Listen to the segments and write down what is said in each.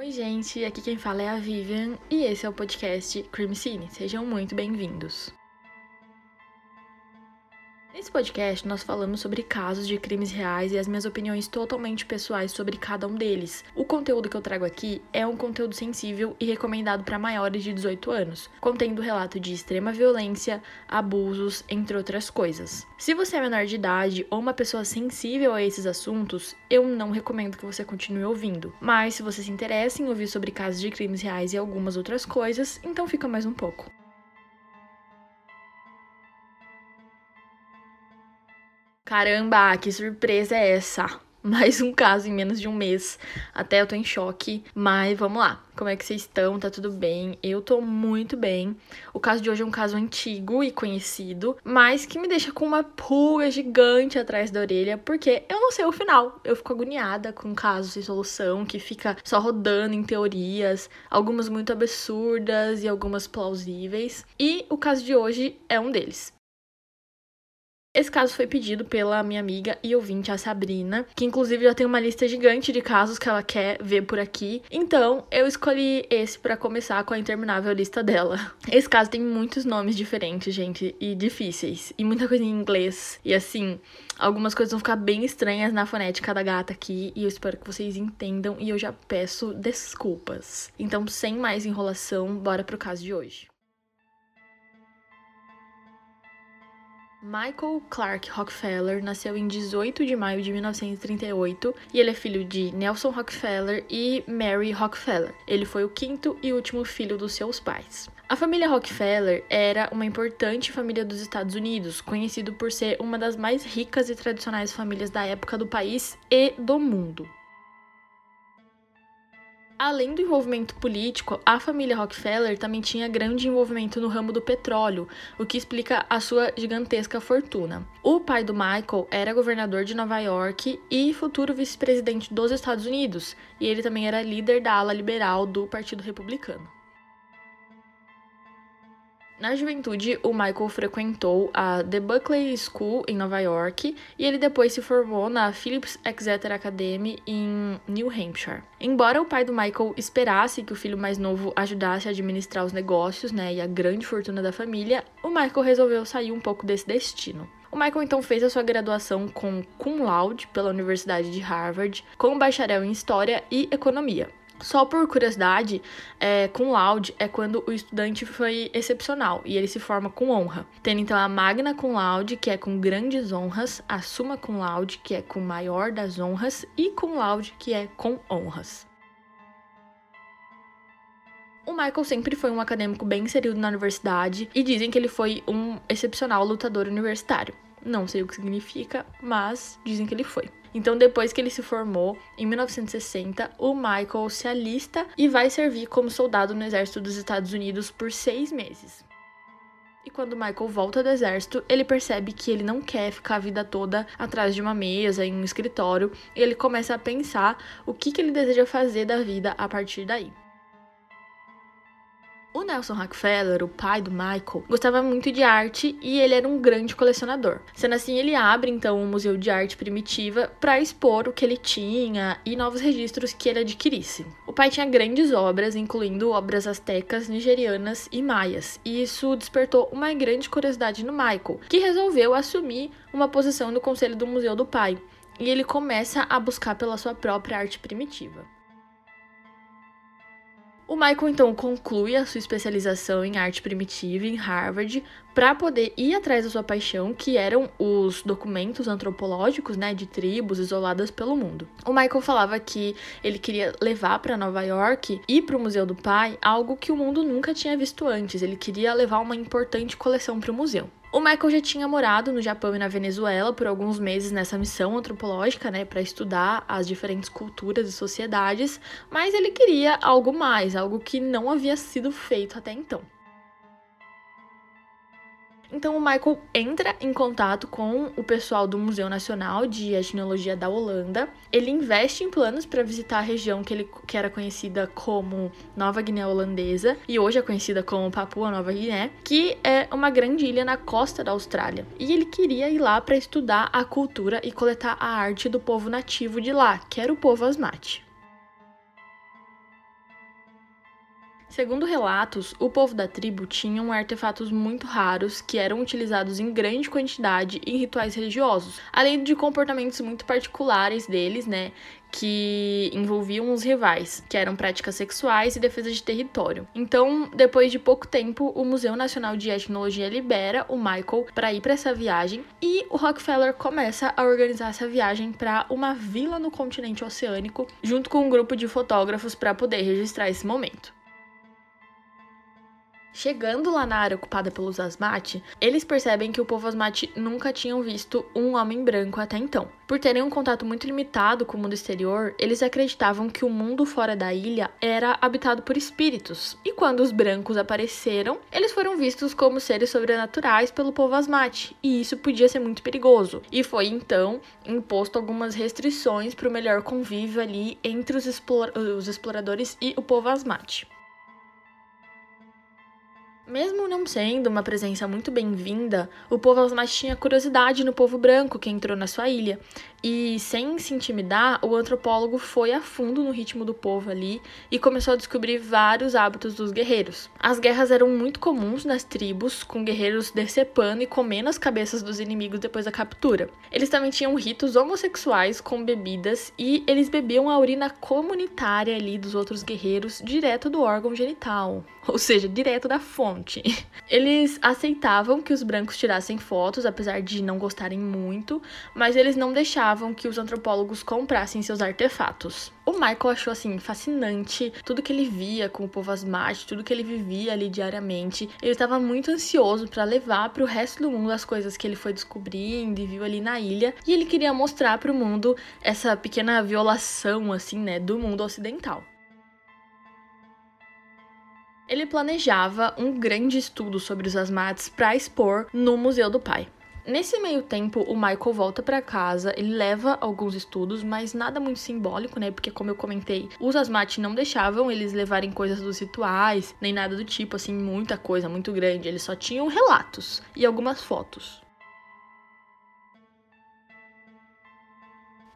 Oi, gente, aqui quem fala é a Vivian e esse é o podcast Crime Cine. Sejam muito bem-vindos. Nesse podcast, nós falamos sobre casos de crimes reais e as minhas opiniões totalmente pessoais sobre cada um deles. O conteúdo que eu trago aqui é um conteúdo sensível e recomendado para maiores de 18 anos, contendo relato de extrema violência, abusos, entre outras coisas. Se você é menor de idade ou uma pessoa sensível a esses assuntos, eu não recomendo que você continue ouvindo. Mas se você se interessa em ouvir sobre casos de crimes reais e algumas outras coisas, então fica mais um pouco. Caramba, que surpresa é essa? Mais um caso em menos de um mês. Até eu tô em choque. Mas vamos lá. Como é que vocês estão? Tá tudo bem? Eu tô muito bem. O caso de hoje é um caso antigo e conhecido, mas que me deixa com uma pulga gigante atrás da orelha, porque eu não sei o final. Eu fico agoniada com casos sem solução, que fica só rodando em teorias, algumas muito absurdas e algumas plausíveis. E o caso de hoje é um deles. Esse caso foi pedido pela minha amiga e ouvinte, a Sabrina, que inclusive já tem uma lista gigante de casos que ela quer ver por aqui. Então, eu escolhi esse para começar com a interminável lista dela. Esse caso tem muitos nomes diferentes, gente, e difíceis, e muita coisa em inglês. E assim, algumas coisas vão ficar bem estranhas na fonética da gata aqui, e eu espero que vocês entendam e eu já peço desculpas. Então, sem mais enrolação, bora pro caso de hoje. Michael Clark Rockefeller nasceu em 18 de maio de 1938 e ele é filho de Nelson Rockefeller e Mary Rockefeller. Ele foi o quinto e último filho dos seus pais. A família Rockefeller era uma importante família dos Estados Unidos, conhecido por ser uma das mais ricas e tradicionais famílias da época do país e do mundo. Além do envolvimento político, a família Rockefeller também tinha grande envolvimento no ramo do petróleo, o que explica a sua gigantesca fortuna. O pai do Michael era governador de Nova York e futuro vice-presidente dos Estados Unidos, e ele também era líder da ala liberal do Partido Republicano. Na juventude, o Michael frequentou a The Buckley School em Nova York e ele depois se formou na Phillips Exeter Academy em New Hampshire. Embora o pai do Michael esperasse que o filho mais novo ajudasse a administrar os negócios, né, e a grande fortuna da família, o Michael resolveu sair um pouco desse destino. O Michael então fez a sua graduação com cum laude pela Universidade de Harvard, com bacharel em História e Economia. Só por curiosidade, é, com laude é quando o estudante foi excepcional e ele se forma com honra. Tendo então a magna cum laude, que é com grandes honras, a summa cum laude, que é com maior das honras, e cum laude, que é com honras. O Michael sempre foi um acadêmico bem inserido na universidade e dizem que ele foi um excepcional lutador universitário. Não sei o que significa, mas dizem que ele foi. Então, depois que ele se formou, em 1960, o Michael se alista e vai servir como soldado no exército dos Estados Unidos por seis meses. E quando Michael volta do exército, ele percebe que ele não quer ficar a vida toda atrás de uma mesa, em um escritório, e ele começa a pensar o que, que ele deseja fazer da vida a partir daí. O Nelson Rockefeller, o pai do Michael, gostava muito de arte e ele era um grande colecionador. Sendo assim, ele abre então um museu de arte primitiva para expor o que ele tinha e novos registros que ele adquirisse. O pai tinha grandes obras, incluindo obras astecas, nigerianas e maias, e isso despertou uma grande curiosidade no Michael, que resolveu assumir uma posição no conselho do museu do pai. E ele começa a buscar pela sua própria arte primitiva. O Michael então conclui a sua especialização em arte primitiva em Harvard para poder ir atrás da sua paixão, que eram os documentos antropológicos, né, de tribos isoladas pelo mundo. O Michael falava que ele queria levar para Nova York e para o Museu do Pai algo que o mundo nunca tinha visto antes. Ele queria levar uma importante coleção para o museu. O Michael já tinha morado no Japão e na Venezuela por alguns meses nessa missão antropológica, né, para estudar as diferentes culturas e sociedades, mas ele queria algo mais, algo que não havia sido feito até então. Então o Michael entra em contato com o pessoal do Museu Nacional de Etnologia da Holanda. Ele investe em planos para visitar a região que, ele, que era conhecida como Nova Guiné Holandesa e hoje é conhecida como Papua Nova Guiné, que é uma grande ilha na costa da Austrália. E ele queria ir lá para estudar a cultura e coletar a arte do povo nativo de lá, que era o povo Asmati. Segundo relatos, o povo da tribo tinha artefatos muito raros que eram utilizados em grande quantidade em rituais religiosos, além de comportamentos muito particulares deles, né, que envolviam os rivais, que eram práticas sexuais e defesa de território. Então, depois de pouco tempo, o Museu Nacional de Etnologia libera o Michael para ir para essa viagem e o Rockefeller começa a organizar essa viagem para uma vila no continente oceânico, junto com um grupo de fotógrafos para poder registrar esse momento. Chegando lá na área ocupada pelos Asmati, eles percebem que o povo Asmati nunca tinham visto um homem branco até então. Por terem um contato muito limitado com o mundo exterior, eles acreditavam que o mundo fora da ilha era habitado por espíritos. E quando os brancos apareceram, eles foram vistos como seres sobrenaturais pelo povo Asmati, e isso podia ser muito perigoso. E foi então imposto algumas restrições para o melhor convívio ali entre os, explora os exploradores e o povo Asmati. Mesmo não sendo uma presença muito bem-vinda, o povo Asmat tinha curiosidade no povo branco que entrou na sua ilha. E, sem se intimidar, o antropólogo foi a fundo no ritmo do povo ali e começou a descobrir vários hábitos dos guerreiros. As guerras eram muito comuns nas tribos, com guerreiros decepando e comendo as cabeças dos inimigos depois da captura. Eles também tinham ritos homossexuais com bebidas e eles bebiam a urina comunitária ali dos outros guerreiros direto do órgão genital, ou seja, direto da fonte. Eles aceitavam que os brancos tirassem fotos, apesar de não gostarem muito, mas eles não deixavam que os antropólogos comprassem seus artefatos. O Michael achou assim fascinante tudo que ele via com o povo asmate, tudo que ele vivia ali diariamente. Ele estava muito ansioso para levar para o resto do mundo as coisas que ele foi descobrindo e viu ali na ilha, e ele queria mostrar para o mundo essa pequena violação assim, né, do mundo ocidental ele planejava um grande estudo sobre os asmates para expor no Museu do Pai. Nesse meio tempo, o Michael volta para casa, ele leva alguns estudos, mas nada muito simbólico, né? Porque, como eu comentei, os Asmati não deixavam eles levarem coisas dos rituais, nem nada do tipo, assim, muita coisa, muito grande. Eles só tinham relatos e algumas fotos.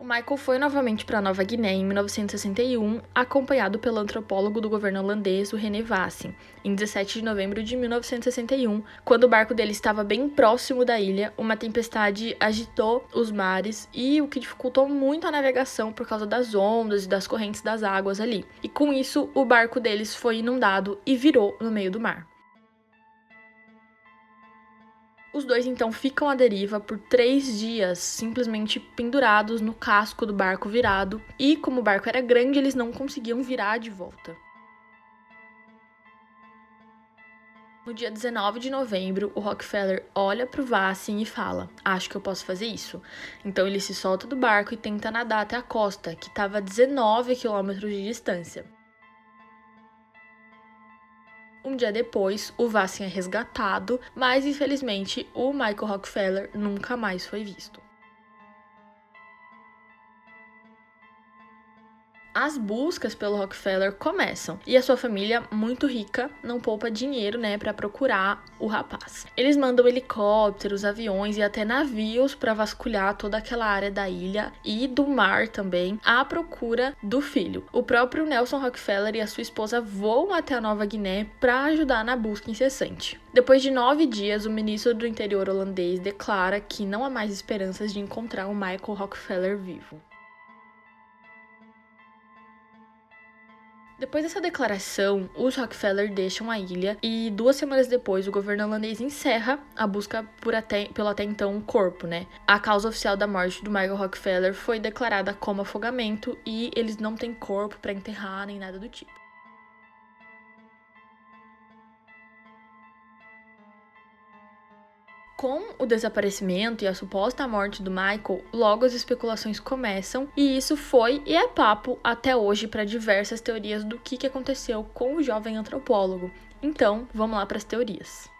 O Michael foi novamente para Nova Guiné em 1961, acompanhado pelo antropólogo do governo holandês, o René Vassen, em 17 de novembro de 1961, quando o barco dele estava bem próximo da ilha, uma tempestade agitou os mares e o que dificultou muito a navegação por causa das ondas e das correntes das águas ali. E com isso, o barco deles foi inundado e virou no meio do mar. Os dois então ficam à deriva por três dias, simplesmente pendurados no casco do barco virado, e como o barco era grande, eles não conseguiam virar de volta. No dia 19 de novembro, o Rockefeller olha para o Vassin e fala: Acho que eu posso fazer isso. Então ele se solta do barco e tenta nadar até a costa, que estava a 19 quilômetros de distância. Um dia depois, o Vassin é resgatado, mas infelizmente o Michael Rockefeller nunca mais foi visto. As buscas pelo Rockefeller começam e a sua família, muito rica, não poupa dinheiro, né, para procurar o rapaz. Eles mandam helicópteros, aviões e até navios para vasculhar toda aquela área da ilha e do mar também à procura do filho. O próprio Nelson Rockefeller e a sua esposa voam até a Nova Guiné para ajudar na busca incessante. Depois de nove dias, o ministro do interior holandês declara que não há mais esperanças de encontrar o Michael Rockefeller vivo. Depois dessa declaração, os Rockefeller deixam a ilha e duas semanas depois o governo holandês encerra a busca por até, pelo até então corpo, né? A causa oficial da morte do Michael Rockefeller foi declarada como afogamento e eles não têm corpo para enterrar nem nada do tipo. Com o desaparecimento e a suposta morte do Michael, logo as especulações começam, e isso foi e é papo até hoje para diversas teorias do que aconteceu com o jovem antropólogo. Então, vamos lá para as teorias.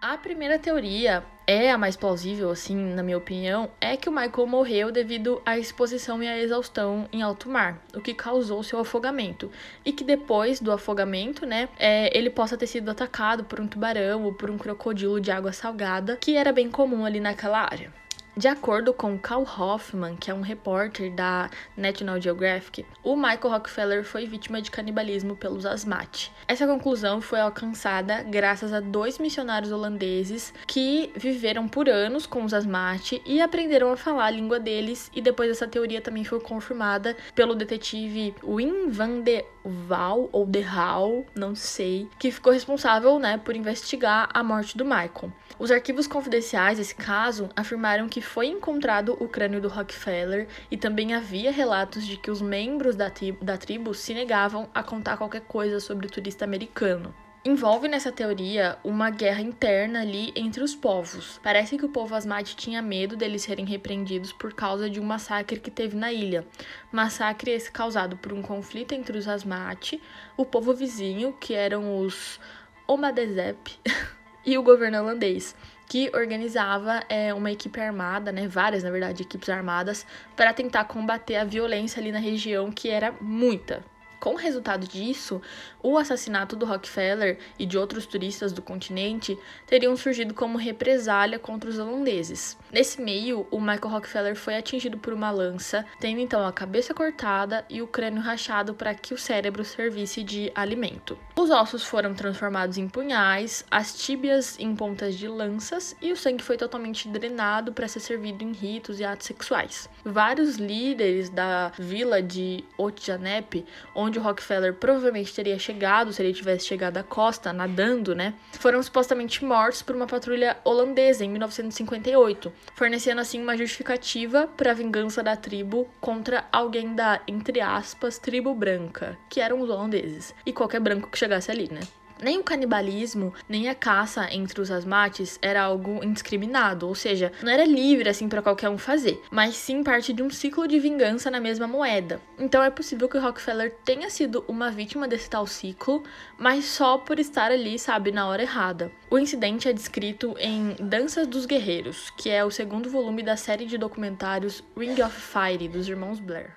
A primeira teoria é a mais plausível, assim, na minha opinião, é que o Michael morreu devido à exposição e à exaustão em alto mar, o que causou seu afogamento. E que depois do afogamento, né, é, ele possa ter sido atacado por um tubarão ou por um crocodilo de água salgada, que era bem comum ali naquela área. De acordo com Carl Hoffman, que é um repórter da National Geographic, o Michael Rockefeller foi vítima de canibalismo pelos Asmat. Essa conclusão foi alcançada graças a dois missionários holandeses que viveram por anos com os Asmat e aprenderam a falar a língua deles, e depois essa teoria também foi confirmada pelo detetive Wim van de Waal ou de Hal, não sei, que ficou responsável, né, por investigar a morte do Michael. Os arquivos confidenciais desse caso afirmaram que foi encontrado o crânio do Rockefeller e também havia relatos de que os membros da, tribo, da tribo se negavam a contar qualquer coisa sobre o turista americano. Envolve nessa teoria uma guerra interna ali entre os povos. Parece que o povo Asmat tinha medo deles serem repreendidos por causa de um massacre que teve na ilha. Massacre esse causado por um conflito entre os Asmat, o povo vizinho, que eram os Omadezep, e o governo holandês que organizava é, uma equipe armada, né, várias, na verdade, equipes armadas, para tentar combater a violência ali na região, que era muita, com o resultado disso, o assassinato do Rockefeller e de outros turistas do continente teriam surgido como represália contra os holandeses. Nesse meio, o Michael Rockefeller foi atingido por uma lança, tendo então a cabeça cortada e o crânio rachado para que o cérebro servisse de alimento. Os ossos foram transformados em punhais, as tíbias em pontas de lanças e o sangue foi totalmente drenado para ser servido em ritos e atos sexuais. Vários líderes da vila de Otjanep, onde o Rockefeller provavelmente teria chegado, se ele tivesse chegado à costa, nadando, né? Foram supostamente mortos por uma patrulha holandesa em 1958, fornecendo assim uma justificativa para a vingança da tribo contra alguém da, entre aspas, tribo branca, que eram os holandeses, e qualquer branco que chegasse ali, né? Nem o canibalismo, nem a caça entre os asmates era algo indiscriminado, ou seja, não era livre assim para qualquer um fazer, mas sim parte de um ciclo de vingança na mesma moeda. Então é possível que Rockefeller tenha sido uma vítima desse tal ciclo, mas só por estar ali, sabe, na hora errada. O incidente é descrito em Danças dos Guerreiros, que é o segundo volume da série de documentários Ring of Fire dos irmãos Blair.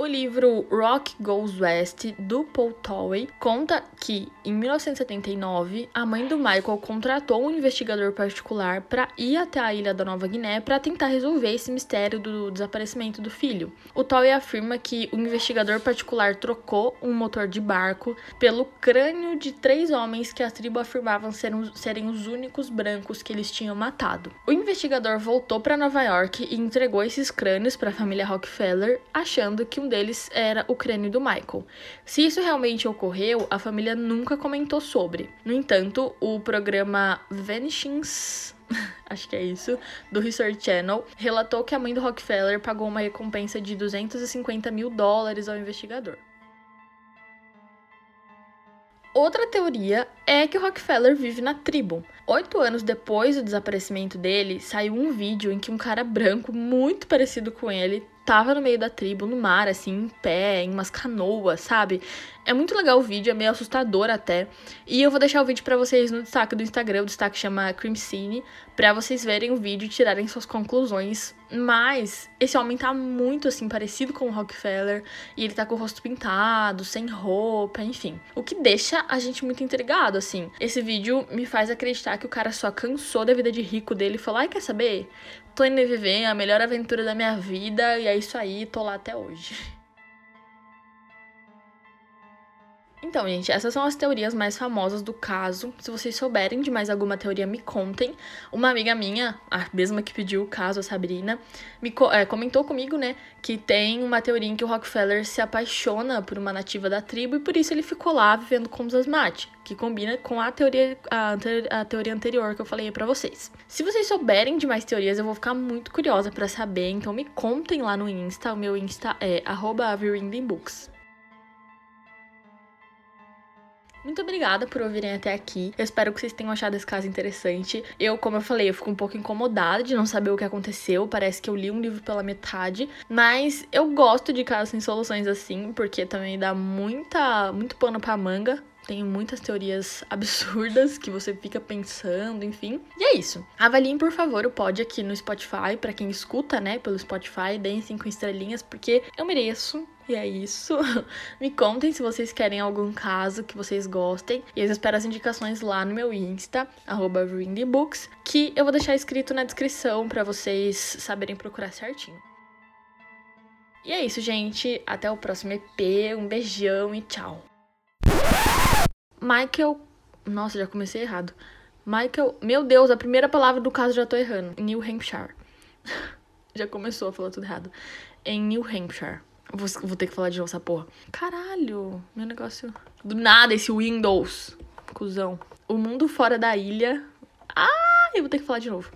O livro Rock Goes West, do Paul Towey, conta que, em 1979, a mãe do Michael contratou um investigador particular para ir até a ilha da Nova Guiné para tentar resolver esse mistério do desaparecimento do filho. O Towey afirma que o investigador particular trocou um motor de barco pelo crânio de três homens que a tribo afirmavam serem, serem os únicos brancos que eles tinham matado. O investigador voltou para Nova York e entregou esses crânios para a família Rockefeller, achando que um deles era o crânio do Michael. Se isso realmente ocorreu, a família nunca comentou sobre. No entanto, o programa Vanishings acho que é isso, do Research Channel, relatou que a mãe do Rockefeller pagou uma recompensa de 250 mil dólares ao investigador. Outra teoria é que o Rockefeller vive na tribo. Oito anos depois do desaparecimento dele, saiu um vídeo em que um cara branco muito parecido com ele tava no meio da tribo, no mar, assim, em pé, em umas canoas, sabe? É muito legal o vídeo, é meio assustador até. E eu vou deixar o vídeo para vocês no destaque do Instagram, o destaque chama Crimcine, para vocês verem o vídeo e tirarem suas conclusões. Mas esse homem tá muito assim parecido com o Rockefeller e ele tá com o rosto pintado, sem roupa, enfim. O que deixa a gente muito intrigado assim. Esse vídeo me faz acreditar que o cara só cansou da vida de rico dele e falou: "Ai, quer saber? Tô indo viver a melhor aventura da minha vida e é isso aí, tô lá até hoje." Então, gente, essas são as teorias mais famosas do caso. Se vocês souberem de mais alguma teoria, me contem. Uma amiga minha, a mesma que pediu o caso, a Sabrina, me é, comentou comigo, né, que tem uma teoria em que o Rockefeller se apaixona por uma nativa da tribo e por isso ele ficou lá vivendo com os Asmat, que combina com a teoria, a, a teoria anterior que eu falei para vocês. Se vocês souberem de mais teorias, eu vou ficar muito curiosa para saber, então me contem lá no Insta. O meu Insta é arroba Muito obrigada por ouvirem até aqui. Eu espero que vocês tenham achado esse caso interessante. Eu, como eu falei, eu fico um pouco incomodada de não saber o que aconteceu. Parece que eu li um livro pela metade. Mas eu gosto de casos sem soluções assim, porque também dá muita, muito pano pra manga tem muitas teorias absurdas que você fica pensando, enfim. E é isso. Avaliem, por favor, o pod aqui no Spotify, para quem escuta, né, pelo Spotify, deem cinco estrelinhas, porque eu mereço E é isso. Me contem se vocês querem algum caso que vocês gostem. E eu espero as indicações lá no meu Insta, arroba que eu vou deixar escrito na descrição para vocês saberem procurar certinho. E é isso, gente. Até o próximo EP. Um beijão e tchau. Michael. Nossa, já comecei errado. Michael. Meu Deus, a primeira palavra do caso já tô errando. New Hampshire. já começou a falar tudo errado. Em New Hampshire. Vou, vou ter que falar de novo essa porra. Caralho, meu negócio. Do nada, esse Windows. Cusão. O mundo fora da ilha. Ah, eu vou ter que falar de novo.